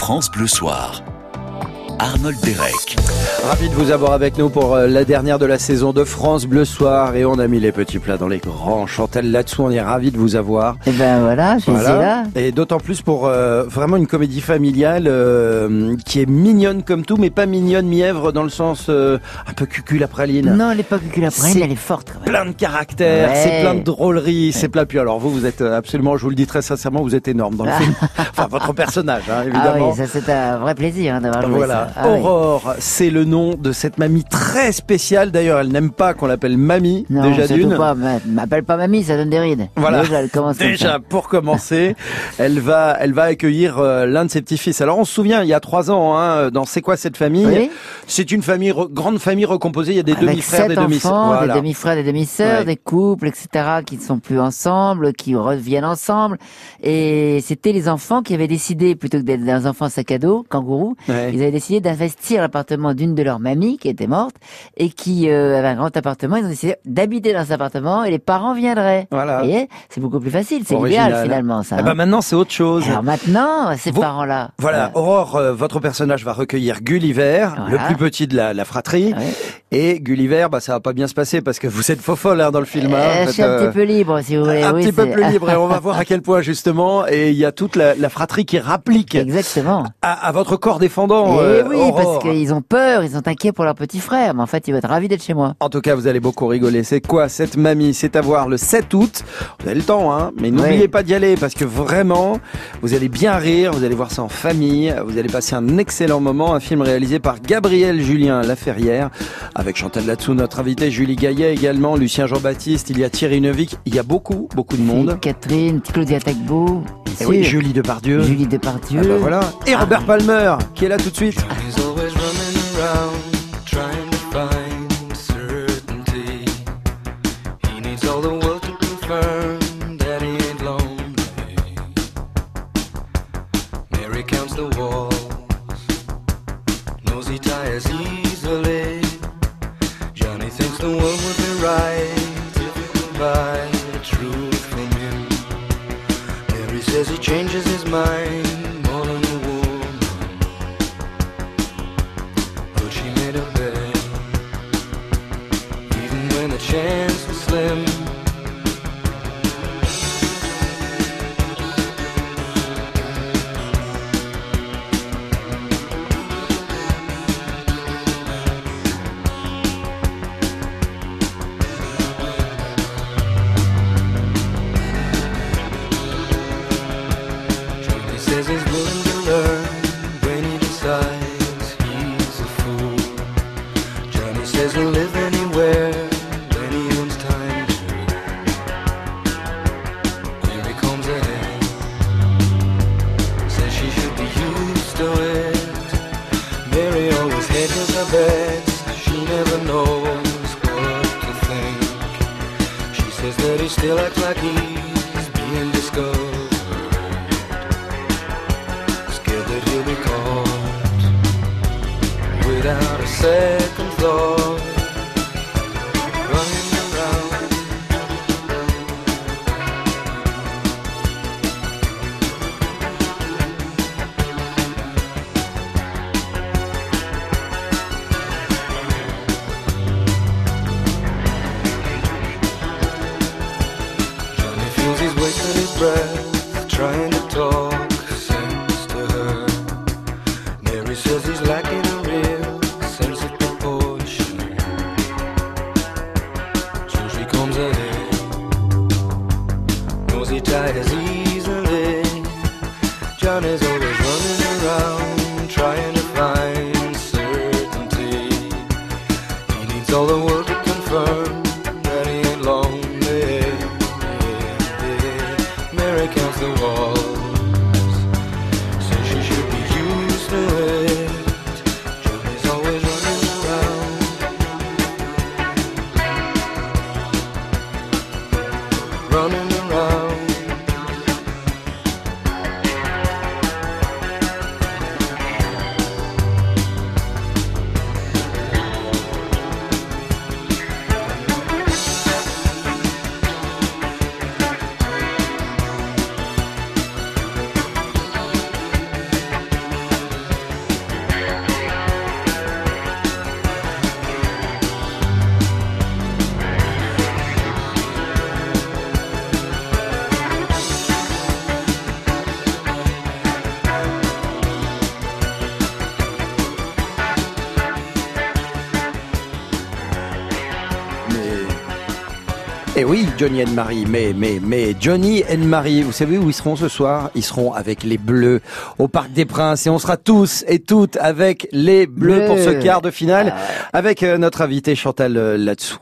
France Bleu Soir. Arnold Derek. Ravi de vous avoir avec nous pour euh, la dernière de la saison de France Bleu Soir et on a mis les petits plats dans les grands. Chantal là-dessous, on est ravi de vous avoir. Et ben voilà, je suis là. Et d'autant plus pour euh, vraiment une comédie familiale euh, qui est mignonne comme tout, mais pas mignonne mièvre dans le sens un peu cucul à praline. Non, elle est pas cucul à praline, elle est forte. Quand même. Plein de caractères, c'est plein de drôleries, c'est plein. Puis alors vous, vous êtes absolument, je vous le dis très sincèrement, vous êtes énorme dans le film. Enfin, votre personnage, hein, évidemment. Ah oui, ça c'est un vrai plaisir hein, d'avoir joué voilà. ça. Ah Aurore, c'est le nom de cette mamie très spéciale. D'ailleurs, elle n'aime pas qu'on l'appelle mamie. Non, déjà d'une. pas. M'appelle pas mamie, ça donne des rides. Voilà. Déjà, elle commence déjà pour commencer, elle va, elle va accueillir euh, l'un de ses petits-fils. Alors, on se souvient, il y a trois ans, hein, dans C'est quoi cette famille Oui. C'est une famille, grande famille recomposée. Il y a des demi-frères, des demi-sœurs. Voilà. des demi-frères, des demi-sœurs, Ouais. des couples, etc., qui ne sont plus ensemble, qui reviennent ensemble. Et c'était les enfants qui avaient décidé, plutôt que d'être des enfants sac à dos, kangourous, Ouais. ils avaient décidé d'investir l'appartement d'une de leurs mamies qui était morte et qui euh, avait un grand appartement. Ils ont décidé d'habiter dans cet appartement et les parents viendraient. Voilà. Vous voyez c'est beaucoup plus facile. C'est Original. l'idéal finalement, ça. Hein. maintenant, c'est autre chose. Alors maintenant, ces Vous- parents-là. Voilà, Aurore, euh, votre personnage va recueillir Gulliver, Voilà. le plus petit de la, la fratrie. ouais. Et Gulliver, bah, ça va pas bien se passer parce que vous êtes faux folle hein, dans le film. hein. Euh, je suis un euh, petit peu libre, si vous voulez. un oui, petit peu plus libre et on va voir à quel point justement et il y a toute la, la fratrie qui rapplique Exactement. à, à votre corps défendant euh, oui, Aurore. parce qu'ils ont peur, ils sont inquiets pour leur petit frère, mais en fait, il va être ravi d'être chez moi. en tout cas, vous allez beaucoup rigoler. C'est quoi cette mamie? C'est à voir le 7 août. Vous avez le temps, hein Mais n'oubliez Oui. pas d'y aller parce que vraiment, vous allez bien rire. Vous allez voir ça en famille. Vous allez passer un excellent moment. Un film réalisé par Gabriel Julien Laferrière avec Chantal Latsou, notre invité, Julie Gaillet également, Lucien Jean-Baptiste. Il y a Thierry Neuvik. Il y a beaucoup, beaucoup de monde. Catherine, Claudia Tagbo, Et oui, Julie Depardieu. Julie Depardieu. Ah bah voilà. Et Robert Palmer, qui est là tout de suite. He's always running around trying to find certainty. He needs all the world to confirm that he ain't lonely. Mary counts the walls, knows he tires easily. Johnny thinks the world would be right if he could buy the truth from him. Mary says he changes his mind Johnny and Marie, mais, mais, mais, Johnny and Marie, vous savez où ils seront ce soir? Ils seront avec les Bleus au Parc des Princes et on sera tous et toutes avec les Bleus Bleus. pour ce quart de finale Ah avec euh, notre invité Chantal euh, là-dessous.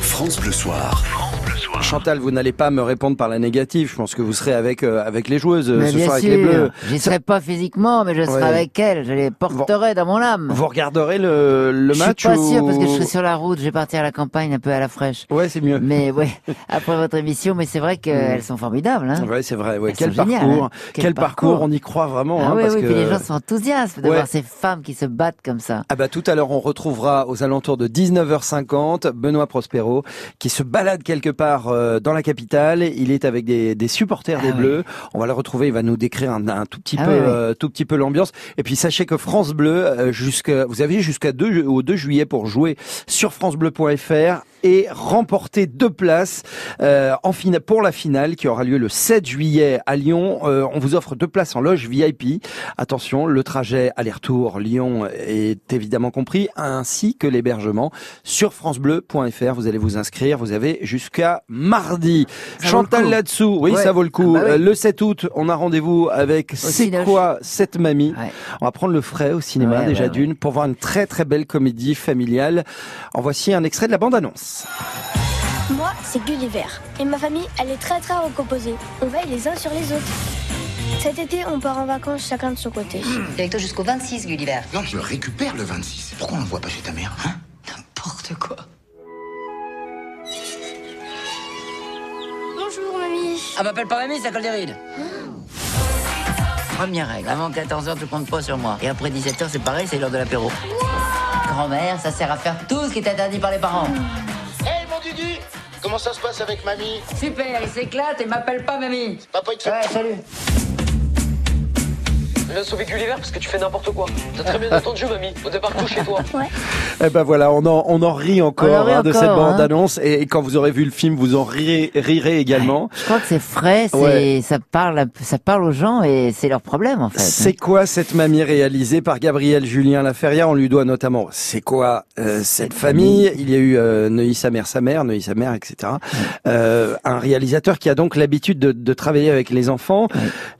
France Bleu Soir. Chantal, vous n'allez pas me répondre par la négative. Je pense que vous serez avec euh, avec les joueuses euh, Mais ce bien soir sûr, avec les Bleus. j'y serai pas physiquement, mais je serai Ouais. avec elles. Je les porterai dans mon âme. Vous regarderez le, le je match suis pas ou- sûr parce que je serai sur la route. Je vais partir à la campagne un peu à la fraîche. Ouais, c'est mieux. Mais ouais, après votre émission, mais c'est vrai qu'elles sont formidables. Hein. Ouais, c'est vrai. Ouais. Elles Quel géniales, parcours, hein. quel, Quel parcours. parcours. On y croit vraiment. Ah hein, oui, parce oui, que... puis les gens sont enthousiastes de Ouais. voir ces femmes qui se battent comme ça. Ah bah tout à l'heure on retrouvera aux alentours de 19h50 Benoît Prospero qui se balade quelque part euh, dans la capitale. Il est avec des, des supporters Ah des oui. Bleus. On va le retrouver. Il va nous décrire un, un tout petit Ah peu, euh, tout petit peu l'ambiance. Et puis sachez que France Bleu, euh, jusqu'à, vous avez jusqu'à 2 au 2 juillet pour jouer sur francebleu.fr et remporter deux places euh, en fina- pour la finale qui aura lieu le 7 juillet à Lyon. Euh, on vous offre deux places en loge VIP. Attention, le trajet aller-retour Lyon est évidemment compris, ainsi que l'hébergement sur francebleu.fr. Vous allez vous inscrire, vous avez jusqu'à mardi. Ça Chantal là-dessous, oui, Ouais. ça vaut le coup. Ah bah oui. Le 7 août, on a rendez-vous avec C'est quoi cette mamie Ouais. On va prendre le frais au cinéma Ouais, déjà d'une pour voir une très très belle comédie familiale. En voici un extrait de la bande-annonce. Moi, c'est Gulliver. Et ma famille, elle est très très recomposée. On veille les uns sur les autres. Cet été, on part en vacances chacun de son côté. T'es avec toi jusqu'au 26, Gulliver. Non, je le récupère le 26. Pourquoi on le voit pas chez ta mère, hein? N'importe quoi. Bonjour, mamie. Ah, m'appelle pas mamie, ça colle des rides. Première règle, avant 14h, tu comptes pas sur moi. Et après 17h, c'est pareil, c'est l'heure de l'apéro. Grand-mère, ça sert à faire tout ce qui est interdit par les parents. Comment ça se passe avec mamie? Super, il s'éclate et m'appelle pas mamie. Papa il te fait... Ouais, salut. Je viens de sauver Gulliver parce que tu fais n'importe quoi. T'as très bien entendu, mamie. Au départ, tout chez toi. Eh ben voilà, on en, on en rit encore, On en rit hein, de cette hein. bande-annonce. Et, et quand vous aurez vu le film, vous en rirez, rirez également. Je crois que c'est frais, c'est, Ouais. ça parle, ça parle aux gens et c'est leur problème en fait. C'est quoi cette mamie réalisée par Gabriel Julien Laferrière? On lui doit notamment C'est quoi euh, cette famille? Il y a eu euh, Neuilly sa mère, sa mère, Neuilly sa mère, etc. Euh, un réalisateur qui a donc l'habitude de, de travailler avec les enfants.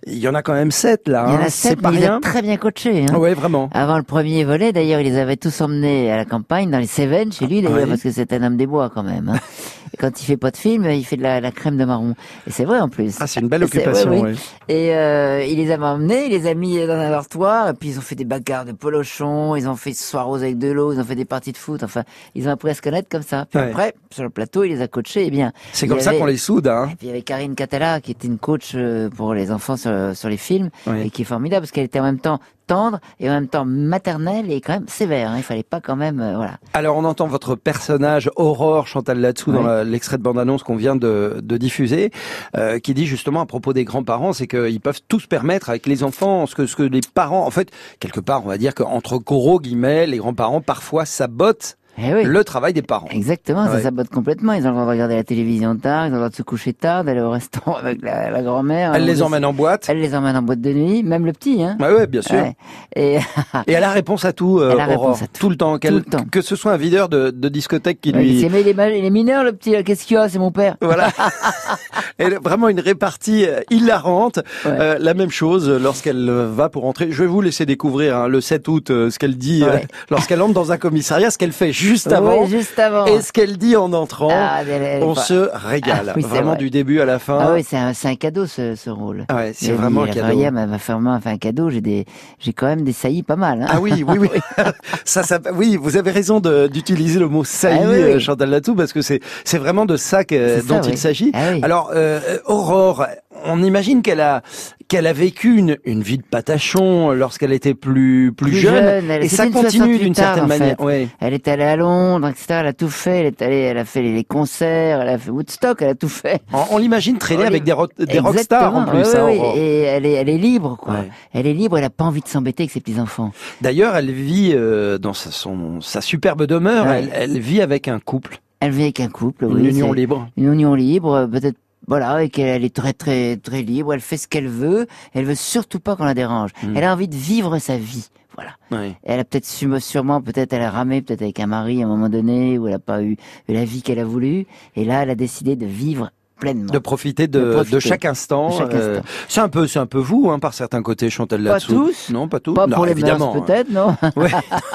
Il y en a quand même sept là. Il y en hein. a sept, pas il rien. a très bien coaché. Hein. Ouais, vraiment. Avant le premier volet, d'ailleurs, il les avait tous emmenés à la campagne, dans les Cévennes, chez lui, d'ailleurs, parce que c'est un homme des bois quand même. hein. Et quand il fait pas de film, il fait de la, la crème de marron. Et c'est vrai en plus. Ah, c'est une belle occupation. ouais. Et euh, il les a emmenés, il les a mis dans un dortoir, et puis ils ont fait des bagarres de polochons, ils ont fait soir rose avec de l'eau, ils ont fait des parties de foot, enfin, ils ont appris à se connaître comme ça. Puis après, sur le plateau, il les a coachés, et bien. C'est comme ça qu'on les soude. Hein. Et puis il y avait Karine Catala, qui était une coach euh, pour les enfants sur, sur les films, et qui est formidable, qu'elle était en même temps tendre et en même temps maternelle et quand même sévère. Hein. Il fallait pas quand même, euh, voilà. Alors on entend votre personnage Aurore Chantal là-dessous dans Ouais. la- l'extrait de bande-annonce qu'on vient de, de diffuser, euh, qui dit justement à propos des grands-parents, c'est qu'ils peuvent tout se permettre avec les enfants, ce que, ce que les parents, en fait, quelque part, on va dire qu'entre gros guillemets, les grands-parents parfois sabotent Eh oui. le travail des parents. Exactement, Ouais. ça sabote complètement. Ils ont le droit de regarder la télévision tard, ils ont le droit de se coucher tard, d'aller au restaurant avec la, la grand-mère. Elle Ou les de- emmène en boîte. Elle les emmène en boîte de nuit, même le petit, hein. Ouais, ouais, bien sûr. Ouais. Et Et elle a réponse à tout, euh, Elle a Aurore. réponse à tout. le temps. Qu'elle- Tout le temps. Que ce soit un videur de, de discothèque qui Ouais, il lui... s'est mis les, ma- les mineurs, le petit, qu'est-ce qu'il y a? C'est mon père. Voilà. A vraiment une répartie euh, hilarante. Euh, la même chose lorsqu'elle euh, va pour entrer. Je vais vous laisser découvrir hein, le 7 août euh, ce qu'elle dit lorsqu'elle entre dans un commissariat, ce qu'elle fait juste avant juste avant. et ce qu'elle dit en entrant. Ah, elle- elle- On se régale. Ah oui, vraiment vrai. du début à la fin. Ah oui, c'est un, un cadeau ce, ce rôle. Ah ouais, c'est vraiment un cadeau. Raphaël m'a m'a fait un cadeau. J'ai des, j'ai quand même des saillies pas mal. Hein. Ah oui, oui, oui. ça, ça, oui, vous avez raison d'utiliser le mot saillie, Ah oui, oui. euh, Chantal Latou, parce que c'est c'est vraiment de ça que, ça, dont il oui. s'agit. Ah oui. Alors, euh, Aurore, on imagine qu'elle a qu'elle a vécu une, une vie de patachon lorsqu'elle était plus plus, Plus jeune, jeune, elle- et ça continue 68 d'une certaine en manière. Ouais. Elle est allée à Londres, etc. Elle a tout fait. Elle est allée, elle a fait les, concerts, elle a fait Woodstock, elle a tout fait. On, on l'imagine traîner On avec des, rock- des rockstars en plus. ouais, hein, ouais. Et elle est, elle est libre, quoi. Elle est libre, elle a pas envie de s'embêter avec ses petits enfants. D'ailleurs, elle vit euh, dans sa, son, sa superbe demeure. Elle, elle vit avec un couple, Elle vit avec un couple, une oui. union libre. Une union libre, peut-être voilà, et qu'elle est très très très libre, elle fait ce qu'elle veut, elle veut surtout pas qu'on la dérange. Mm. Elle a envie de vivre sa vie. Voilà. Ouais. Elle a peut-être su- sûrement, peut-être elle a ramé peut-être avec un mari à un moment donné où elle a pas eu la vie qu'elle a voulu. Et là, elle a décidé de vivre pleinement. De profiter de, De profiter. de chaque instant. Euh, instant. c'est un peu, c'est un peu vous, hein, par certains côtés, Chantal Pas tous. Non, pas tous. Pas Non, pour les évidemment. mœurs, peut-être, non Ouais,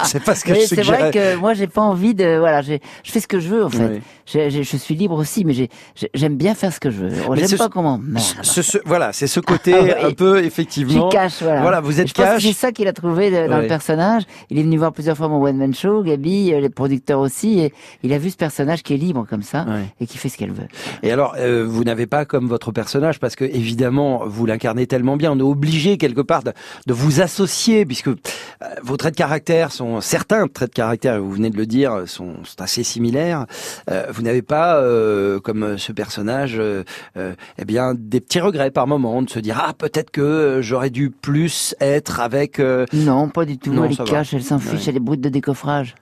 c'est pas ce que Mais je c'est vrai que moi, j'ai pas envie de. Voilà, je fais ce que je veux en fait. Oui. Je suis libre aussi, mais j'ai- j'ai- j'aime bien faire ce que je veux. Mais J'aime pas comment. Merde. Ce- ce- voilà, c'est ce côté Ah oui. un peu effectivement. suis cash, voilà. Voilà, vous êtes cash. c'est ça qu'il a trouvé dans Ouais. le personnage. Il est venu voir plusieurs fois mon one man show, Gabi, euh, les producteurs aussi, et il a vu ce personnage qui est libre comme ça Ouais. et qui fait ce qu'elle veut. Et alors, euh, vous n'avez pas comme votre personnage, parce que évidemment, vous l'incarnez tellement bien, on est obligé quelque part de, de vous associer, puisque euh, vos traits de caractère sont, certains traits de caractère, vous venez de le dire, sont, sont assez similaires. Euh, vous n'avez pas, euh, comme ce personnage, eh bien, des petits regrets par moment, de se dire ah peut-être que j'aurais dû plus être avec. Non, pas du tout. Non, elle cache, elle s'en fiche, Ouais. elle est brute de décoffrage.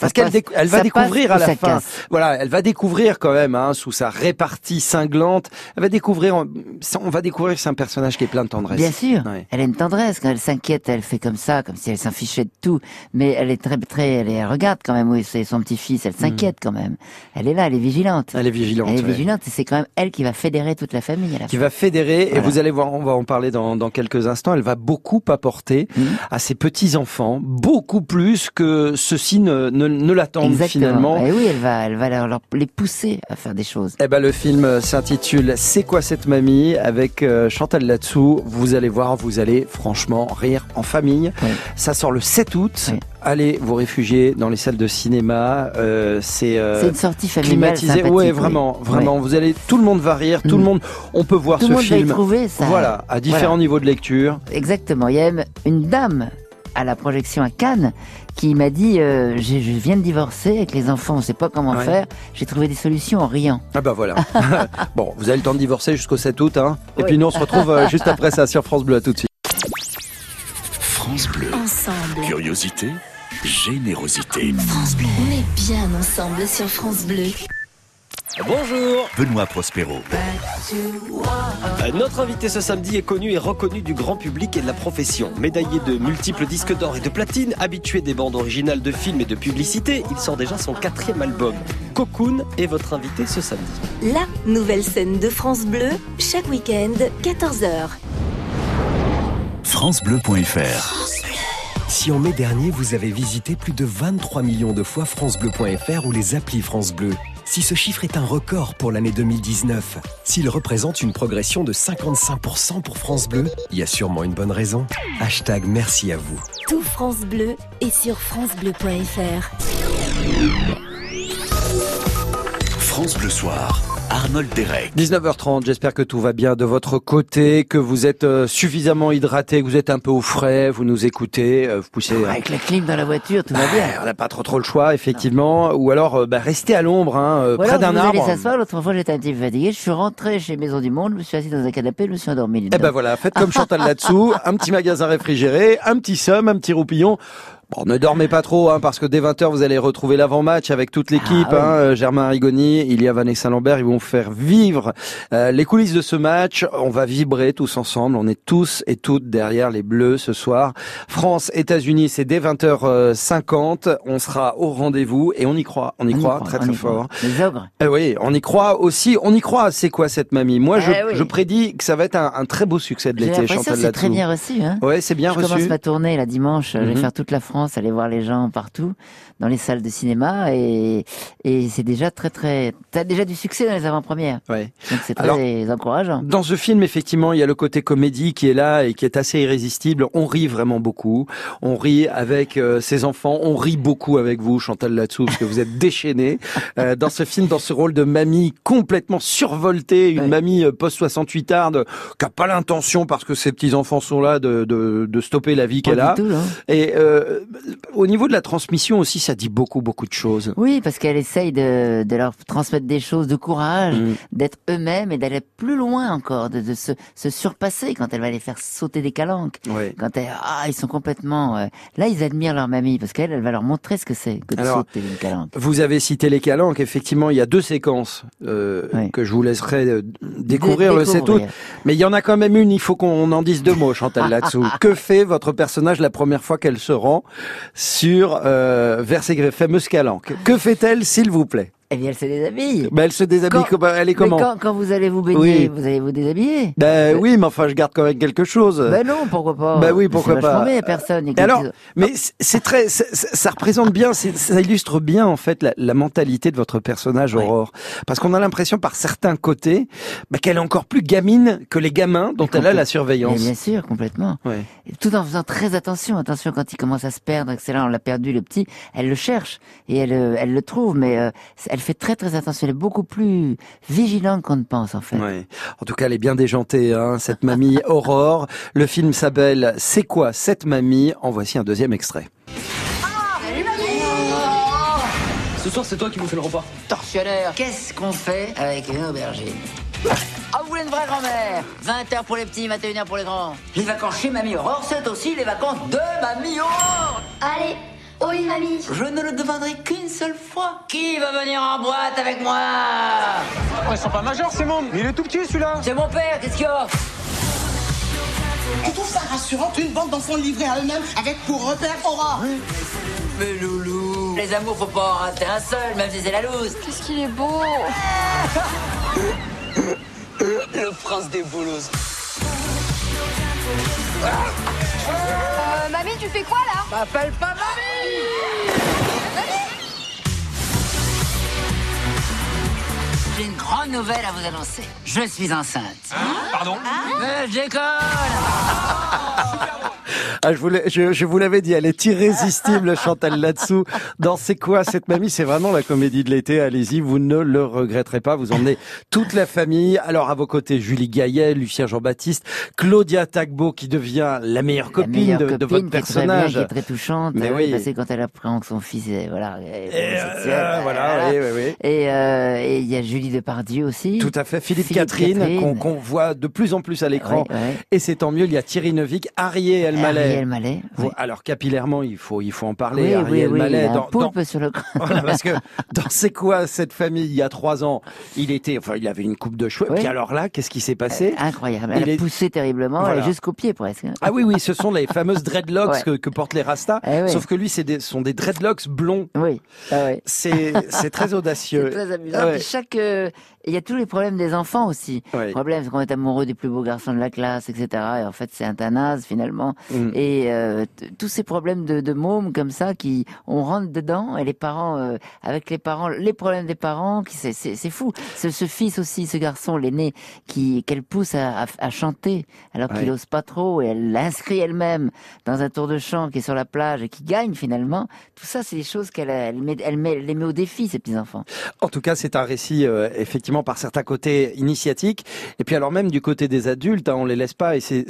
Parce qu'elle déc- elle va découvrir à la fin. casse. Voilà, elle va découvrir quand même, hein, sous sa répartie cinglante, elle va découvrir, on va découvrir que c'est un personnage qui est plein de tendresse. Bien sûr, Ouais. elle a une tendresse quand elle s'inquiète, elle fait comme ça, comme si elle s'en fichait de tout. Mais elle est très, très, elle, est- elle regarde quand même. Oui, c'est son petit-fils, elle s'inquiète quand même. Elle est là, elle est vigilante. Elle est vigilante. Elle est ouais. vigilante et c'est quand même elle qui va fédérer toute la famille à la Qui fin. va fédérer, et vous allez voir, on va en parler dans, dans quelques instants, elle va beaucoup apporter Mhm. à ses petits-enfants, beaucoup plus que ceux-ci ne, ne, ne l'attendent finalement. Et oui, elle va, elle va leur, leur- les pousser à faire des choses. Eh ben, le film s'intitule C'est quoi cette mamie avec euh, Chantal Latsou. Vous allez voir, vous allez franchement rire en famille. Oui. Ça sort le 7 août. Oui. Allez vous réfugier dans les salles de cinéma. Euh, c'est euh, une sortie familiale climatisé. sympathique. Ouais, oui. vraiment, vraiment. Vous allez, tout le monde va rire. Tout Mm. le monde, on peut voir Tout ce monde va y film. trouver ça. Voilà, à différents Voilà. niveaux de lecture. Exactement. Il y a même une dame à la projection à Cannes qui m'a dit euh, j'ai- je viens de divorcer avec les enfants, on sait pas comment Ouais. faire. J'ai trouvé des solutions en riant. Ah bah voilà. bon, vous avez le temps de divorcer jusqu'au 7 août. Hein. Et Oui. puis nous, on se retrouve euh, juste après ça sur France Bleu. À tout de suite. France Bleu. Ensemble. Curiosité, générosité. France Bleu. On est bien ensemble sur France Bleu. Bonjour Benoît Prospero. Euh, Notre invité ce samedi est connu et reconnu du grand public et de la profession. Médaillé de multiples disques d'or et de platine, habitué des bandes originales de films et de publicités, il sort déjà son quatrième album. Cocoon est votre invité ce samedi. La nouvelle scène de France Bleu, chaque week-end, 14h. FranceBleu.fr Si en mai dernier vous avez visité plus de 23 millions de fois francebleu.fr ou les applis France Bleu, si ce chiffre est un record pour l'année 2019, s'il représente une progression de 55% pour France Bleu, il y a sûrement une bonne raison. Hashtag merci à vous. Tout France Bleu est sur francebleu.fr. France Bleu Soir. Arnold Derek. 19h30, j'espère que tout va bien de votre côté, que vous êtes euh, suffisamment hydraté, que vous êtes un peu au frais, vous nous écoutez, euh, vous poussez... euh, Avec la clim dans la voiture, tout va bien. on n'a pas trop trop le choix, effectivement. Ou alors, euh, bah, restez à l'ombre, hein, près d'un vous allez arbre. s'asseoir, l'autre fois j'étais un petit peu fatigué, je suis rentré chez Maison du Monde, je me suis assis dans un canapé, je me suis endormi. Eh ben voilà, faites comme Chantal là-dessous, un petit magasin réfrigéré, un petit somme, un petit roupillon. Bon, ne dormez pas trop, hein, parce que dès 20h, vous allez retrouver l'avant-match avec toute l'équipe. Ah oui. hein, euh, Germain Rigoni, il y a Vanessa Lambert, ils vont faire vivre euh, les coulisses de ce match. On va vibrer tous ensemble. On est tous et toutes derrière les Bleus ce soir. France, États-Unis, c'est dès 20h50. On sera au rendez-vous et on y croit. On y On y croit très très fort. Les ogres. Eh oui, on y croit aussi. On y croit. C'est quoi cette mamie? Moi, je, Eh oui. je prédis que ça va être un, un très beau succès de J'ai l'été, l'impression Chantal que c'est très bien reçu. Hein Ouais, c'est bien je reçu. commence ma tournée là dimanche. Je vais Mhm. faire toute la France, aller voir les gens partout dans les salles de cinéma et et c'est déjà très très. T'as déjà du succès dans les avant-premières. Ouais. Donc c'est Alors, très encourageant. Dans ce film, effectivement, il y a le côté comédie qui est là et qui est assez irrésistible. On rit vraiment beaucoup. On rit avec euh, ses enfants. On rit beaucoup avec vous, Chantal Latsou, parce que vous êtes déchaînée euh, dans ce film, dans ce rôle de mamie complètement survoltée, une Ouais. mamie euh, post-68 arde qui a pas l'intention, parce que ses petits-enfants sont là, de, de, de stopper la vie qu'elle a. tout, hein. Et euh, au niveau de la transmission aussi, ça dit beaucoup, beaucoup de choses. Oui, parce qu'elle essaye de, de leur transmettre des choses de courage, Mm. d'être eux-mêmes et d'aller plus loin encore, de, de se, se surpasser quand elle va les faire sauter des calanques. Ouais. Quand elle, ah, ils sont complètement, euh, là, ils admirent leur mamie parce qu'elle, elle va leur montrer ce que c'est que de Alors, sauter une calanque. Vous avez cité les calanques. Effectivement, il y a deux séquences euh, que je vous laisserai euh, découvrir Dé- le 7 août. Mais il y en a quand même une. Il faut qu'on en dise deux mots, Chantal, là-dessous. que fait votre personnage la première fois qu'elle se rend sur euh, vers ces fameuses calanques. Que fait-elle, s'il vous plaît? Eh bien, elle se déshabille. Ben, elle se déshabille. Quand- comment- elle est Mais comment quand, quand vous allez vous baigner, Oui. vous allez vous déshabiller. Ben oui, mais enfin, je garde quand même quelque chose. Ben non, pourquoi pas Ben oui, Mais pourquoi pas. personne. Et alors, mais c'est- très, ça représente bien, ça illustre bien en fait la, la mentalité de votre personnage Aurore, parce qu'on a l'impression par certains côtés bah, qu'elle est encore plus gamine que les gamins dont elle a la surveillance. Mais bien sûr, complètement. Et Tout en faisant très attention. Attention, quand il commence à se perdre, et que c'est là, on l'a perdu, le petit, elle le cherche et elle, euh, elle le trouve, mais euh, elle fait très très attention. Elle est beaucoup plus vigilante qu'on ne pense, en fait. Ouais. En tout cas, elle est bien déjantée, hein, cette mamie Aurore. Le film s'appelle C'est quoi cette mamie? En voici un deuxième extrait. Ce soir, c'est toi qui nous fais le repas. Tortionnaire, qu'est-ce qu'on fait avec une aubergine? Ah, vous voulez une vraie grand-mère? 20h pour les petits, 21h pour les grands. Les vacances chez Mamie Aurore, c'est aussi les vacances de Mamie Aurore Allez, oui, mamie. Je ne le demanderai qu'une seule fois. Qui va venir en boîte avec moi Ils sont pas majeurs, c'est mon. Il est tout petit celui-là. C'est mon père, qu'est-ce qu'il y a Tu trouves ça rassurant qu'une bande d'enfants livrés à eux-mêmes avec pour repère Aura Mais loulou Les amours, faut pas en rater un seul, même si c'est la loose. Qu'est-ce qu'il est beau Le prince des boulos. Euh, mamie, tu fais quoi là? M'appelle pas mamie! J'ai une grande nouvelle à vous annoncer. Je suis enceinte. Pardon? Euh, je déconne Ah, je, voulais, je, je vous l'avais dit, elle est irrésistible, Chantal là-dessous. Dans C'est quoi cette mamie? C'est vraiment la comédie de l'été. Allez-y, vous ne le regretterez pas. Vous emmenez toute la famille. Alors, à vos côtés, Julie Gaillet, Lucien Jean-Baptiste, Claudia Tagbo, qui devient la meilleure copine, meilleure de, de votre est très bien, personnage. qui est très touchante. Mais oui. Parce que quand elle apprend que son fils est, voilà, Et, euh, euh, voilà, oui, oui, oui. Et euh, et il y a Julie Depardieu aussi. Tout à fait. Philippe, Philippe Catherine, Catherine. qu'on voit de plus en plus à l'écran. Et c'est tant mieux. Il y a Thierry Neuvik, Arié Ariel Mallet. Alors capillairement, il faut il faut en parler. Oui, Ariel oui, Mallet, il a un dans- dans- poulpe sur le crâne. Voilà, parce que dans C'est quoi cette famille il y a trois ans Il était, enfin, il avait une coupe de cheveux. Puis alors là, qu'est-ce qui s'est passé Incroyable. Il Elle a est- poussé terriblement, Voilà. elle est jusqu'au pied presque. Ah oui, oui, ce sont les fameuses dreadlocks que, que portent les rastas. Eh. Sauf que lui, c'est des, sont des dreadlocks blonds. Oui. Ah. C'est, c'est très audacieux. C'est très amusant. Ah chaque, euh, il y a tous les problèmes des enfants aussi. Le problème, c'est qu'on est amoureux des plus beaux garçons de la classe, etc. Et en fait, c'est un tanaz finalement. Mm. Et euh, tous ces problèmes de, de mômes comme ça, qui on rentre dedans, et les parents, euh, avec les parents, les problèmes des parents, qui c'est c'est fou. Ce, ce fils aussi, ce garçon, l'aîné, qui qu'elle pousse à, à, à chanter alors qu'il Ouais. ose pas trop, et elle l'inscrit elle-même dans un tour de chant qui est sur la plage et qui gagne finalement. Tout ça, c'est des choses qu'elle elle met, elle met, elle les met au défi ces petits enfants. En tout cas, c'est un récit euh, effectivement par certains côtés initiatique, et puis alors même du côté des adultes, hein, on les laisse pas. Et c'est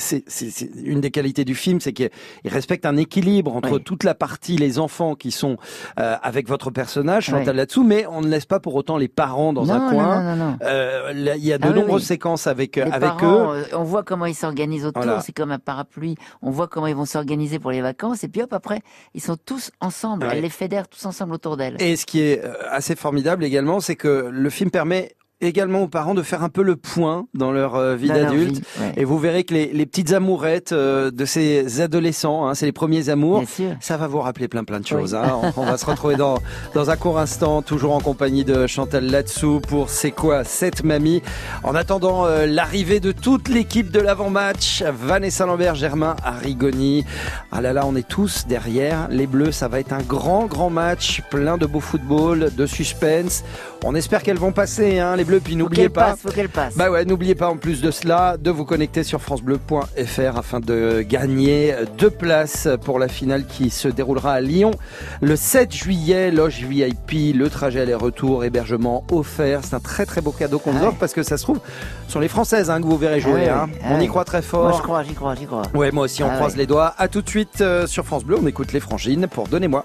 une des qualités du film, c'est qu'il respecte un équilibre entre Oui. toute la partie les enfants qui sont euh, avec votre personnage Chantal Oui. là-dessous, mais on ne laisse pas pour autant les parents dans un coin. non, non. Euh, là, il y a de Ah nombreuses oui. séquences avec Les avec parents, eux. euh, on voit comment ils s'organisent autour, Voilà. c'est comme un parapluie. On voit comment ils vont s'organiser pour les vacances, et puis hop, après, ils sont tous ensemble. Elle les fédère tous ensemble autour d'elle. Et ce qui est euh, assez formidable également, c'est que le film permet également aux parents de faire un peu le point dans leur euh, vie d'adulte. ouais. Et vous verrez que les, les petites amourettes euh, de ces adolescents, hein, c'est les premiers amours, ça va vous rappeler plein plein de Oui. choses. hein. On, on va se retrouver dans, dans un court instant, toujours en compagnie de Chantal Latsou pour C'est quoi cette mamie? En attendant euh, l'arrivée de toute l'équipe de l'avant-match, Vanessa Lambert, Germain Arrigoni. Ah là là, on est tous derrière. Les Bleus, ça va être un grand grand match, plein de beau football, de suspense. On espère qu'elles vont passer, hein, les bleus. Puis n'oubliez pas. faut qu'elles passent. Bah ouais, n'oubliez pas en plus de cela de vous connecter sur francebleu.fr afin de gagner deux places pour la finale qui se déroulera à Lyon le 7 juillet. Loge VIP, le trajet aller-retour, hébergement offert. C'est un très très beau cadeau qu'on vous offre parce que ça se trouve ce sont les Françaises hein, que vous verrez jouer. Ah hein. ouais, ah On y croit très fort. Moi, je crois, j'y crois, j'y crois. Ouais, moi aussi, on Ah croise ouais. les doigts. À tout de suite euh, sur France Bleu. On écoute les frangines pour Donnez-moi.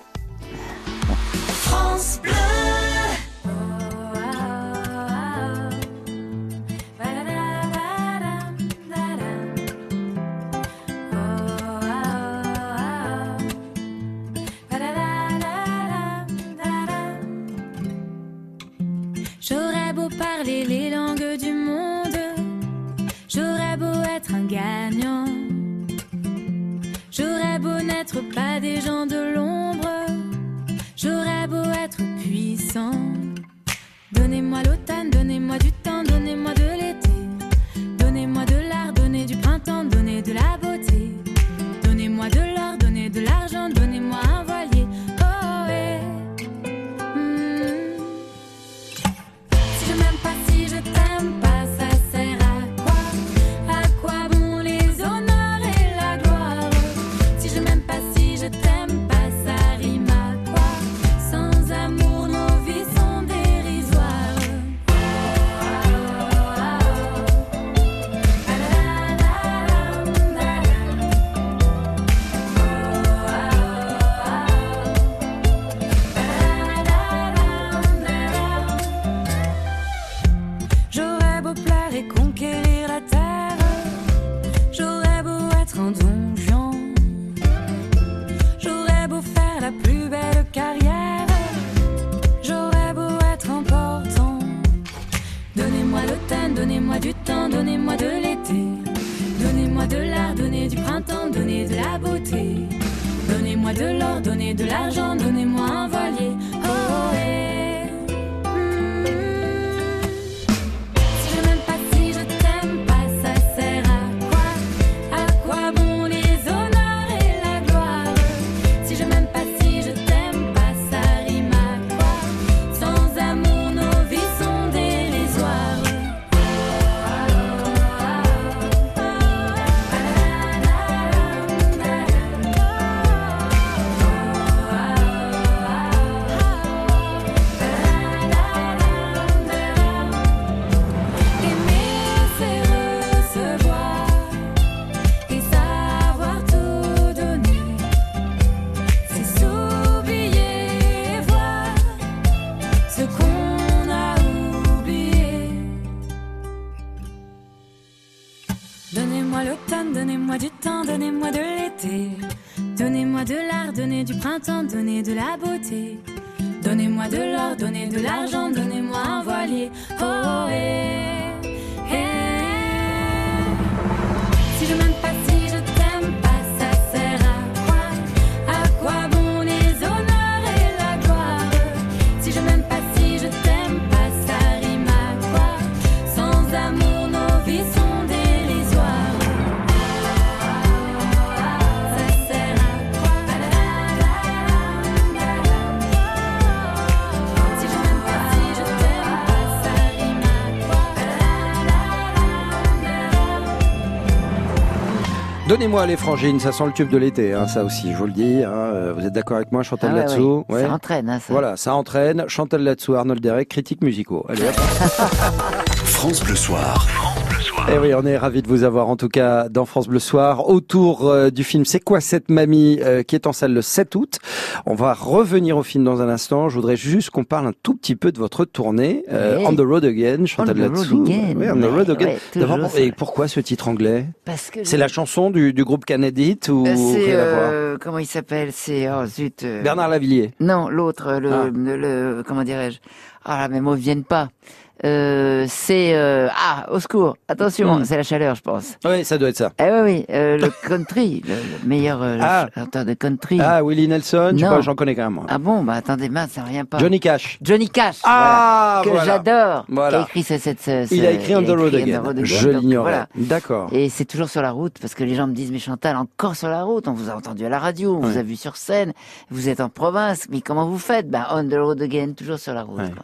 De l'argent, Donnez-moi les frangines, ça sent le tube de l'été, hein, ça aussi, je vous le dis. hein. Euh, Vous êtes d'accord avec moi, Chantal Ah ouais, Latsou ouais. Ça entraîne, hein, ça. Voilà, ça entraîne. Chantal Latsou, Arnold Derek, critiques musicaux. Allez, hop. France Bleu Soir. Eh oui, on est ravis de vous avoir en tout cas dans France Bleu Soir autour euh, du film C'est quoi cette mamie euh, qui est en salle le 7 août. On va revenir au film dans un instant. Je voudrais juste qu'on parle un tout petit peu de votre tournée euh, Ouais. On the Road Again, Chantal On the road Latsou. again. Ouais, On the Road Again. ouais, D'abord, toujours, et c'est- pourquoi ce titre anglais? Parce que C'est la chanson du, du groupe Canadite ou Euh, C'est euh, comment il s'appelle? C'est oh zut. euh, Bernard Lavillier. Non, l'autre, le, Ah. le, le- comment dirais-je? Ah, mes mots viennent pas. Euh, c'est euh, ah au secours attention Hmm. c'est la chaleur je pense Oui, ça doit être ça. eh oui oui euh, le country le, le meilleur euh, Ah. chanteur de country Ah, Willie Nelson, j'en connais quand même. moi. ah bon bah attendez mince ça revient pas Johnny Cash. Johnny Cash Ah, voilà, que j'adore Voilà. qui a écrit cette, cette, ce- Il a écrit On the Road Again. Je l'ignorais. voilà. D'accord. Et c'est toujours sur la route parce que les gens me disent mais Chantal encore sur la route on vous a entendu à la radio on vous a vu sur scène vous êtes en province mais comment vous faites? Bah on the road again toujours sur la route quoi.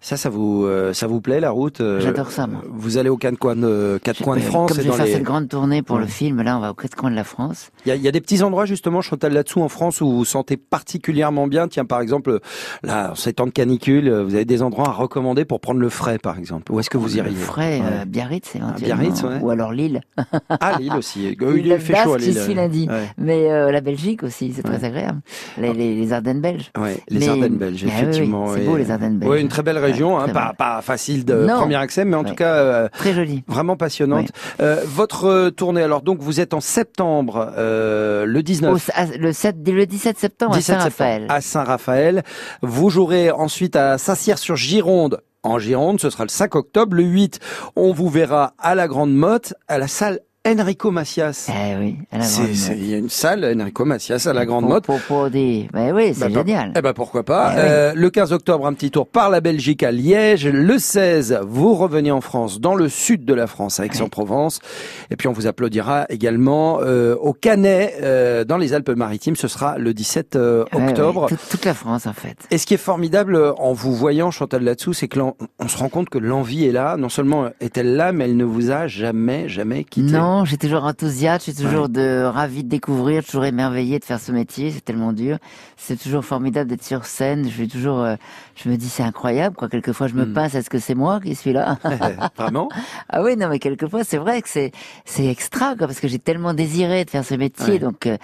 Ça, ça vous, euh, ça vous plaît la route euh, J'adore ça, moi. Vous allez aux quatre coins de, quatre coins de France Comme je vais faire les- cette grande tournée pour Ouais. le film, là, on va aux quatre coins de la France. Il y, a, il y a des petits endroits justement, Chantal là-dessous en France où vous vous sentez particulièrement bien. Tiens, par exemple, là, en ces temps de canicule, vous avez des endroits à recommander pour prendre le frais, par exemple. Où est-ce que vous iriez Frais, Ouais. euh, Biarritz, éventuellement. Biarritz, ouais. Ou alors Lille. Ah, Lille aussi. Lille Il, il fait chaud à Lille. suis lundi. Mais euh, la Belgique aussi, c'est très agréable. Les, les, les Ardennes belges. Les Mais- Ardennes belges, Ah effectivement. c'est beau, les Ardennes belges. Une très belle région, hein, pas, pas facile de Non. premier accès, mais en tout cas euh, Très joli. vraiment passionnante. Euh, votre euh, tournée, alors donc vous êtes en septembre, euh, le 19. Au- à- le, 7, le 17 septembre 17 à Saint-Raphaël. à Saint-Raphaël. Vous jouerez ensuite à Saint-Cyr-sur-Gironde. En Gironde, ce sera le 5 octobre. Le 8, on vous verra à la Grande Motte, à la salle Enrico Macias. Eh oui, à la C'est- Grande c'est- Motte. Il y a une salle Enrico Macias à la Grande Pour- Motte. Pour, pour des... Ben oui, c'est Bah, génial. Eh ben pourquoi pas. Eh oui. Euh, le 15 octobre, un petit tour par la Belgique à Liège. Le 16, vous revenez en France, dans le sud de la France, à Aix-en-Provence. Et puis on vous applaudira également euh, au Canet, euh, dans les Alpes-Maritimes. Ce sera le 17 euh, octobre. toute, toute la France, en fait. Et ce qui est formidable en vous voyant, Chantal, là-dessous, c'est que on se rend compte que l'envie est là. Non seulement est-elle là, mais elle ne vous a jamais, jamais quitté. Non, j'ai toujours enthousiaste, je suis toujours de ravi de découvrir, toujours émerveillé de faire ce métier, c'est tellement dur. C'est toujours formidable d'être sur scène, je suis toujours euh, je me dis c'est incroyable quoi, quelquequefois je me Hmm. pince est-ce que c'est moi qui suis là? Vraiment? Ah oui, non mais quelquefois c'est vrai que c'est c'est extra quoi parce que j'ai tellement désiré de faire ce métier Ouais. donc euh,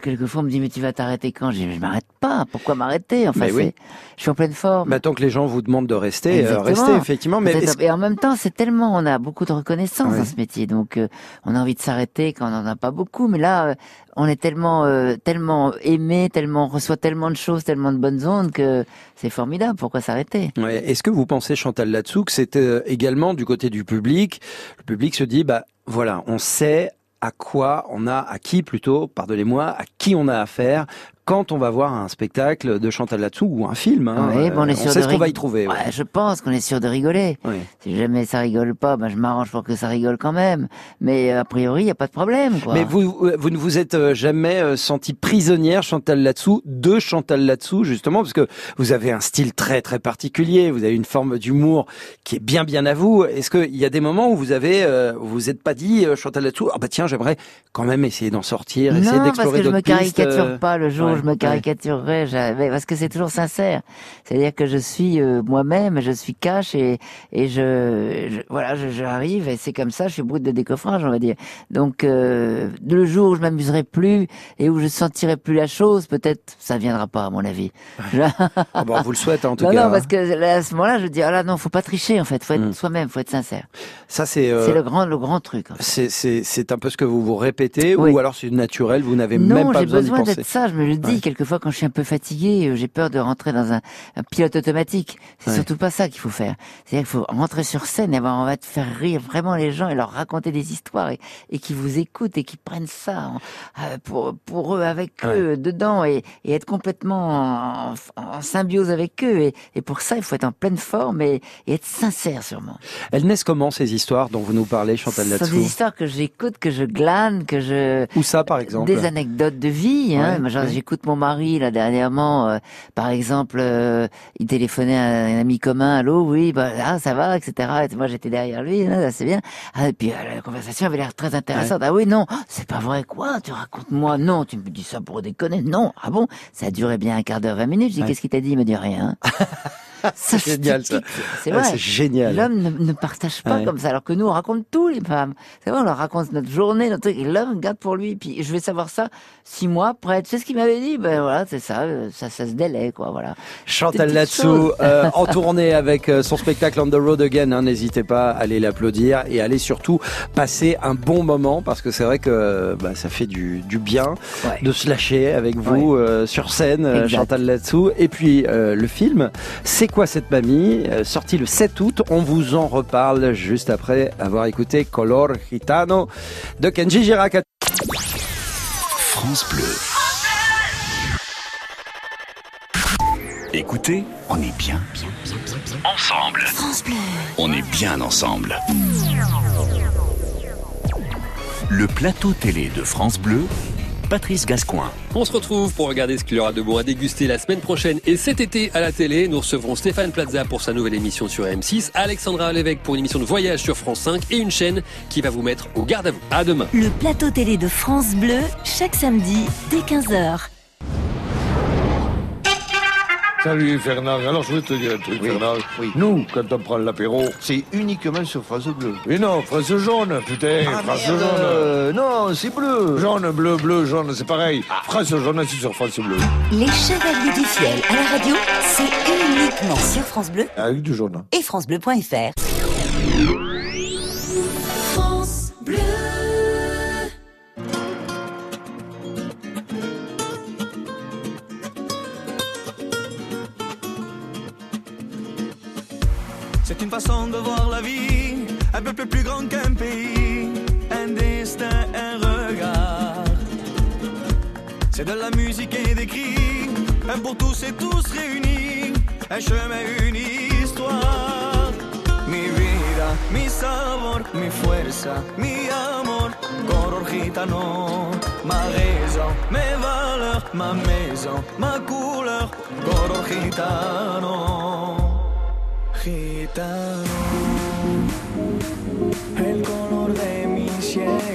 quelquefois on me dit mais tu vas t'arrêter quand? Je dis mais je m'arrête pas, pourquoi m'arrêter? Enfin oui. je suis en pleine forme. Bah, tant que les gens vous demandent de rester, euh, restez effectivement. Mais Et en même temps, c'est tellement, on a beaucoup de reconnaissance Ouais. dans ce métier, donc euh, on a envie de s'arrêter quand on n'en a pas beaucoup. Mais là, euh, on est tellement, euh, tellement aimé, tellement on reçoit tellement de choses, tellement de bonnes ondes que c'est formidable. Pourquoi s'arrêter? Est-ce que vous pensez, Chantal, là-dessous, que c'est euh, également du côté du public? Le public se dit, bah voilà, on sait à quoi on a, à qui plutôt, pardonnez-moi, à qui on a affaire quand on va voir un spectacle de Chantal là-dessous ou un film. Hein, Oui, bon, on est Euh, sûr sait de ce qu'on va y trouver. ouais. Ouais, je pense qu'on est sûr de rigoler. Ouais. Si jamais ça rigole pas, ben je m'arrange pour que ça rigole quand même. Mais euh, a priori, il y a pas de problème. Quoi. Mais vous, vous ne vous êtes euh, jamais euh, senti prisonnière, Chantal là-dessous, de Chantal là-dessous, justement, parce que vous avez un style très très particulier, vous avez une forme d'humour qui est bien bien à vous. Est-ce qu'il y a des moments où vous avez, euh, vous vous êtes pas dit, euh, Chantal là-dessous, ah bah tiens, j'aimerais quand même essayer d'en sortir, essayer Non, parce d'explorer que je me d'autres pistes, caricature euh, pas le jour ouais, je me ouais. caricaturerai, j'avais- parce que c'est toujours sincère. C'est-à-dire que je suis euh, moi-même, je suis cash et, et je, je- voilà, je- j'arrive et c'est comme ça, je suis brute de décoffrage, on va dire. Donc euh, le jour où je m'amuserai plus et où je sentirai plus la chose, peut-être ça viendra pas à mon avis. Je- Ah bon, on vous le souhaite en tout non, cas. non, parce que là, à ce moment-là, je dis ah là non, faut pas tricher en fait, faut être Mm. soi-même, faut être sincère. Ça c'est. euh, C'est le grand, le grand truc. en fait. C'est un peu ce que vous vous répétez Oui. ou alors c'est naturel, vous n'avez Non, même pas j'ai besoin d'y besoin d'être ça. Je me le dis Ouais. quelquefois quand je suis un peu fatigué, euh, j'ai peur de rentrer dans un, un pilote automatique. C'est Ouais. surtout pas ça qu'il faut faire. C'est-à-dire qu'il faut rentrer sur scène et avoir envie de faire rire vraiment les gens et leur raconter des histoires et, et qui vous écoutent et qui prennent ça en- euh, pour pour eux avec Ouais. eux dedans et, et être complètement en, en symbiose avec eux. Et, et pour ça, il faut être en pleine forme et, et être sincère sûrement. Elles naissent comment ces histoires dont vous nous parlez, Chantal Ce sont des histoires que j'écoute, que je glane, que je Où ça par exemple des anecdotes de vie. Hein. Ouais, Moi, mon mari là dernièrement, euh, par exemple, euh, il téléphonait à un ami commun, allô, oui, bah ah, ça va, etc. Et moi j'étais derrière lui, hein, ça c'est bien. Ah, et puis euh, la conversation avait l'air très intéressante. Ah oui, non, c'est pas vrai quoi Tu racontes-moi Non, tu me dis ça pour déconner. Non, ah bon Ça a duré bien un quart d'heure, 20 minutes. Je dis Ouais. qu'est-ce qu'il t'a dit Il me dit rien. C'est génial ça. C'est Ah, vrai. c'est génial. L'homme ne, ne partage pas Ouais. comme ça, alors que nous on raconte tout les femmes. C'est vrai, on leur raconte notre journée, notre truc. Et l'homme garde pour lui. Puis je vais savoir ça six mois après. Tu sais ce qu'il m'avait dit? Ben voilà, c'est ça, euh, ça, ça se délai quoi. Voilà. Chantal là-dessous, euh, en tournée avec euh, son spectacle On the Road Again. hein, N'hésitez pas à aller l'applaudir et allez surtout passer un bon moment parce que c'est vrai que bah, ça fait du, du bien Ouais. de se lâcher avec vous euh, sur scène, Exact. Chantal là-dessous. Et puis euh, le film, c'est quoi cette mamie Euh, Sorti le 7 août. On vous en reparle juste après avoir écouté Color Gitano de Kenji Girac. France Bleu. Écoutez, on est bien. Ensemble. On est bien ensemble. Le plateau télé de France Bleu, Patrice Gascoin. On se retrouve pour regarder ce qu'il y aura de bon à déguster la semaine prochaine et cet été à la télé. Nous recevrons Stéphane Plaza pour sa nouvelle émission sur M6, Alexandra Lévesque pour une émission de voyage sur France 5 et une chaîne qui va vous mettre au garde à vous. À demain. Le plateau télé de France Bleu, chaque samedi dès 15h. Salut Fernand, alors je vais te dire un truc Fernand. Nous, quand on prend l'apéro, c'est uniquement sur France Bleu. Mais non, France jaune, putain, Ah, France merde. jaune. non, c'est bleu. Jaune, bleu, bleu, jaune, c'est pareil. France jaune, c'est sur France Bleu. Les Chevaliers du Fiel à la radio, c'est uniquement sur France Bleu Avec du jaune. et francebleu.fr. un peu plus grand qu'un pays, un destin, un regard. C'est de la musique et des cris, un pour tous et tous réunis, un chemin, une histoire. Mi vida, mi sabor, mi fuerza, mi amor, color gitano. Ma raison, mes valeurs, ma maison, ma couleur, color gitano. Gitano, el color de mi cielo.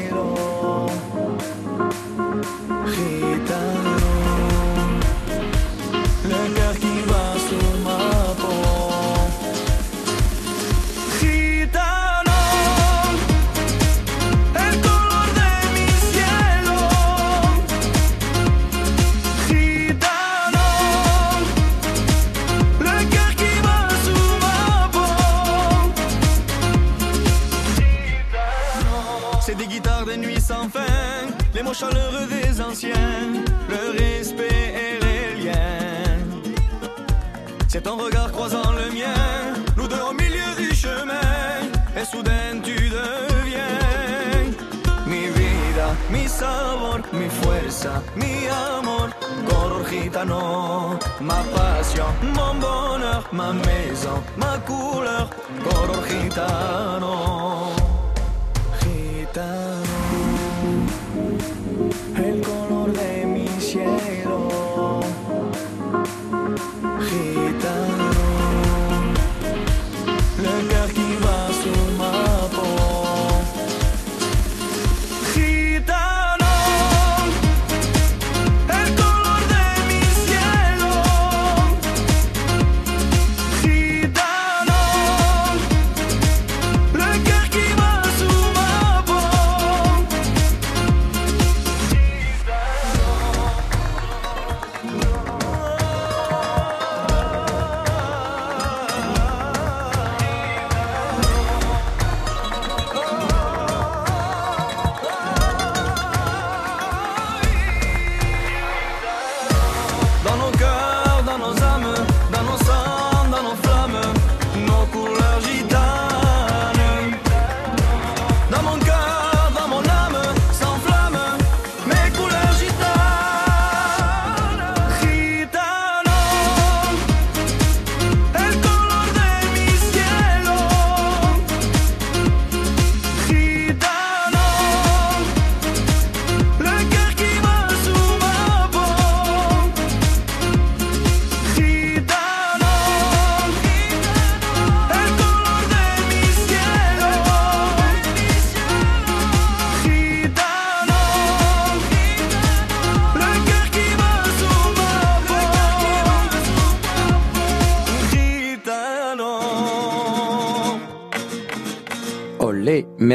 Les mots chaleureux des anciens, le respect et les liens. C'est ton regard croisant le mien, nous deux au milieu du chemin, et soudain tu deviens mi vida, mi sabor, mi fuerza, mi amor, color gitano, ma passion, mon bonheur, ma maison, ma couleur, color gitano, gitano,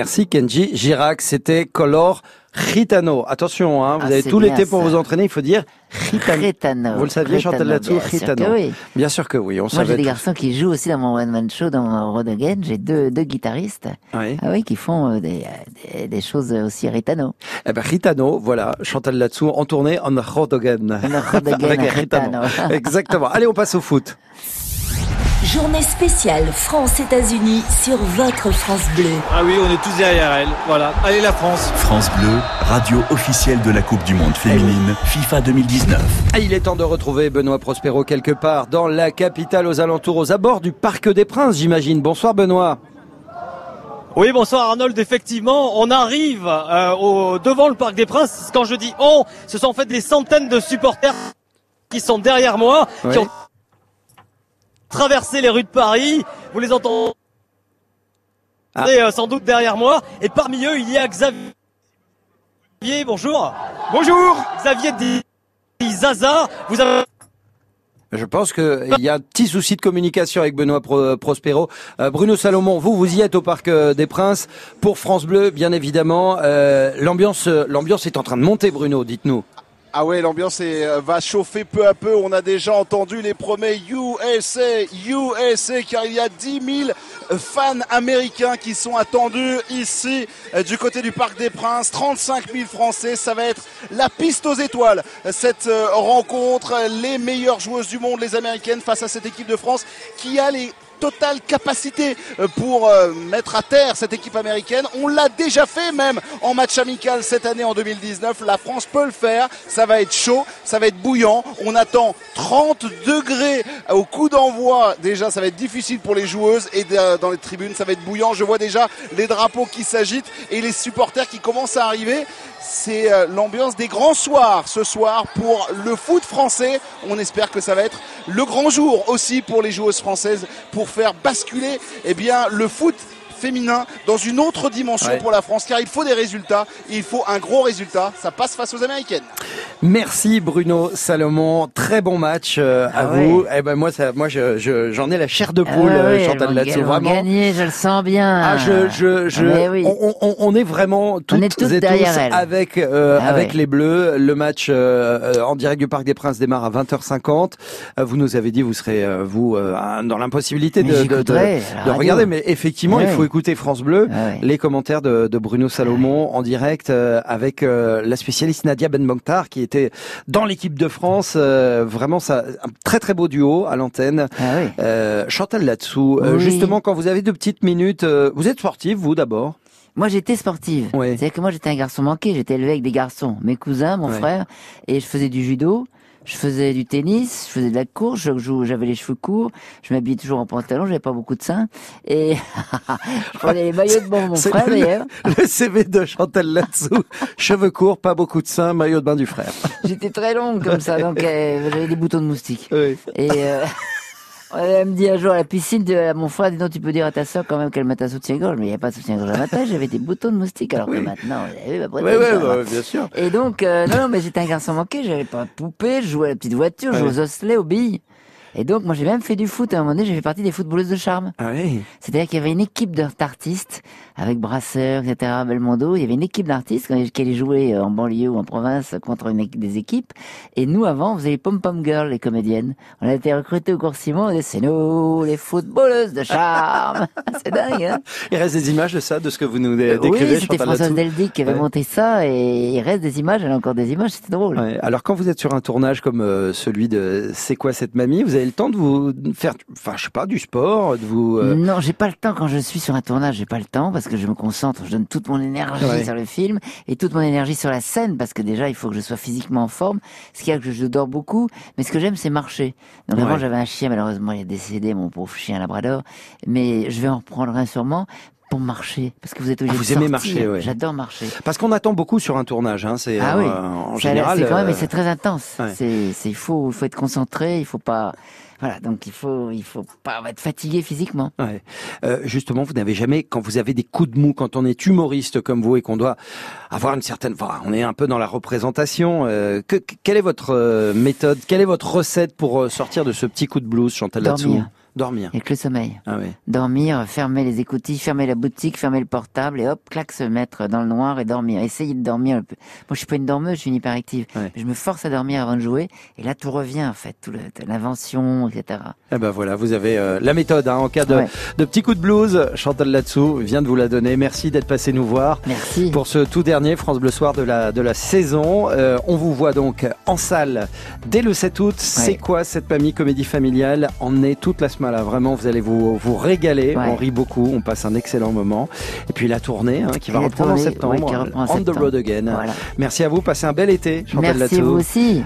Merci Kenji Girac. C'était Color Gitano. Attention, hein, vous Ah, avez tout l'été pour vous entraîner. Il faut dire. Gitano. Vous le saviez, Chantal que Gitano. oui. Bien sûr que oui, on Moi, j'ai des tout. garçons qui jouent aussi dans mon one-man show, dans Road Again. J'ai deux, deux guitaristes. Oui. Ah oui, qui font euh, des, des, des choses aussi ritano. Eh ben, Gitano, voilà, Chantal Latsou en tournée en Avec un Gitano. Exactement. Allez, on passe au foot. Journée spéciale France-États-Unis sur votre France Bleu. Ah oui, on est tous derrière elle. Voilà. Allez la France. France Bleu, radio officielle de la Coupe du Monde féminine FIFA 2019. Ah, Il est temps de retrouver Benoît Prospero quelque part dans la capitale, aux alentours, aux abords du Parc des Princes, j'imagine. Bonsoir Benoît. Oui, bonsoir Arnold. Effectivement, on arrive euh, au, devant le Parc des Princes. Quand je dis on, ce sont en fait des centaines de supporters qui sont derrière moi, qui ont traversé les rues de Paris. Vous les entendez euh, sans doute derrière moi. Et parmi eux, il y a Xavier. Bonjour. Bonjour. Xavier dit Zaza. Vous avez je pense qu'il y a un petit souci de communication avec Benoît Prospero. Euh, Bruno Salomon, vous, vous y êtes au Parc euh, des Princes pour France Bleu, bien évidemment. Euh, l'ambiance, l'ambiance est en train de monter, Bruno. Dites-nous. Ah ouais, l'ambiance va chauffer peu à peu. On a déjà entendu les premiers USA, USA, car il y a 10 000 fans américains qui sont attendus ici du côté du Parc des Princes. 35 000 Français, ça va être la piste aux étoiles. Cette rencontre, les meilleures joueuses du monde, les Américaines, face à cette équipe de France qui a les totale capacité euh, pour euh, mettre à terre cette équipe américaine. On l'a déjà fait même en match amical cette année en 2019. La France peut le faire. Ça va être chaud, ça va être bouillant. On attend 30 degrés au coup d'envoi. Déjà, ça va être difficile pour les joueuses et dans les tribunes, ça va être bouillant. Je vois déjà les drapeaux qui s'agitent et les supporters qui commencent à arriver. C'est euh, l'ambiance des grands soirs ce soir pour le foot français. On espère que ça va être le grand jour aussi pour les joueuses françaises faire basculer eh bien, le foot féminin dans une autre dimension pour la France car il faut des résultats il faut un gros résultat ça passe face aux américaines. Merci Bruno Salomon. Très bon match euh, à ah vous. Eh ben moi ça moi je, j'en ai la chair de poule ah ouais, Chantal là vraiment. gagné, je le sens bien. Ah je je, je ah, on, on, on, est vraiment toutes, et tous avec euh, avec les bleus. Le match euh, en direct du Parc des Princes démarre à 20h50 vous nous avez dit vous serez vous dans l'impossibilité de, de, de, regarder. Mais effectivement il faut écouter France Bleu, ah les commentaires de, Bruno Salomon en direct euh, avec euh, la spécialiste Nadia Ben Mokhtar qui était dans l'équipe de France. Euh, vraiment, ça, un très très beau duo à l'antenne. Ah Chantal là-dessous. justement, quand vous avez deux petites minutes, vous êtes sportive, vous d'abord? Moi, j'étais sportive. C'est-à-dire que moi, j'étais un garçon manqué. J'étais élevé avec des garçons, mes cousins, mon frère, et je faisais du judo je faisais du tennis, je faisais de la course, j'avais les cheveux courts, je m'habillais toujours en pantalon, j'avais pas beaucoup de seins, et je prenais les maillots de bain de mon frère d'ailleurs. Le CV de Chantal là-dessous, cheveux courts, pas beaucoup de seins, maillot de bain du frère. J'étais très longue comme ça, donc euh, j'avais des boutons de moustique. Oui. Et euh, elle me dit un jour à la piscine, de, à mon frère, dis donc, tu peux dire à ta soeur quand même qu'elle mette un soutien-gorge. Mais il n'y a pas de soutien-gorge à ma taille, j'avais des boutons de moustique. Alors que maintenant, vous avez vu, ma oui, oui, bien sûr. Et donc, euh, non, non, mais j'étais un garçon manqué, j'avais pas de poupée, je jouais à la petite voiture, je jouais aux osselets, aux billes. Et donc, moi, j'ai même fait du foot. À un moment donné, j'ai fait partie des footballeuses de charme. Ah oui. C'est-à-dire qu'il y avait une équipe d'artistes, avec Brasseur, etc., Belmondo. Il y avait une équipe d'artistes qui allait jouer euh, en banlieue ou en province contre une, des équipes. Et nous, avant, on faisait les pom-pom girls, les comédiennes. On a été recrutés au cours Simon. On disait, c'est nous, les footballeuses de charme. c'est dingue, hein Il reste des images de ça, de ce que vous nous décrivez. Oui, c'était Françoise Deldic qui avait monté ça. Et il reste des images, elle a encore des images. C'était drôle. Ouais. Alors, quand vous êtes sur un tournage comme euh, celui de C'est quoi cette mamie, vous avez le temps de vous faire, enfin, je sais pas, du sport, de vous. Euh, non, j'ai pas le temps quand je suis sur un tournage. J'ai pas le temps parce que je me concentre, je donne toute mon énergie sur le film et toute mon énergie sur la scène parce que déjà il faut que je sois physiquement en forme. Ce qui a que je dors beaucoup, mais ce que j'aime c'est marcher. Donc avant j'avais un chien, malheureusement il est décédé, mon pauvre chien labrador, mais je vais en reprendre un sûrement pour marcher parce que vous êtes obligé ah, vous de aimez marcher ouais. j'adore marcher parce qu'on attend beaucoup sur un tournage hein c'est ah oui. Euh, en général c'est quand même euh, c'est très intense c'est c'est il faut il faut être concentré il faut pas voilà, donc il faut, il faut pas être fatigué physiquement. Ouais. Euh, justement, vous n'avez jamais, quand vous avez des coups de mou, quand on est humoriste comme vous et qu'on doit avoir une certaine, enfin, on est un peu dans la représentation. Euh, que, quelle est votre méthode, quelle est votre recette pour sortir de ce petit coup de blues, Chantal Latsou? Dormir. Avec le sommeil. Ah oui. Dormir, fermer les écoutilles, fermer la boutique, fermer le portable et hop, clac, se mettre dans le noir et dormir. Essayer de dormir. Moi, je suis pas une dormeuse, je suis une hyperactive. Je me force à dormir avant de jouer et là, tout revient en fait, tout l'invention, etc. Eh ben voilà, vous avez euh, la méthode hein, en cas de, de petit coup de blues. Chantal Latsou vient de vous la donner. Merci d'être passé nous voir. Merci. Pour ce tout dernier France Bleu Soir de la, de la saison. Euh, on vous voit donc en salle dès le 7 août. C'est quoi cette famille comédie familiale? En est toute la semaine Là, vraiment, vous allez vous, vous régaler. On rit beaucoup, on passe un excellent moment. Et puis la tournée hein, qui va reprendre en septembre. on the road again. Merci à vous, passez un bel été. Merci vous aussi.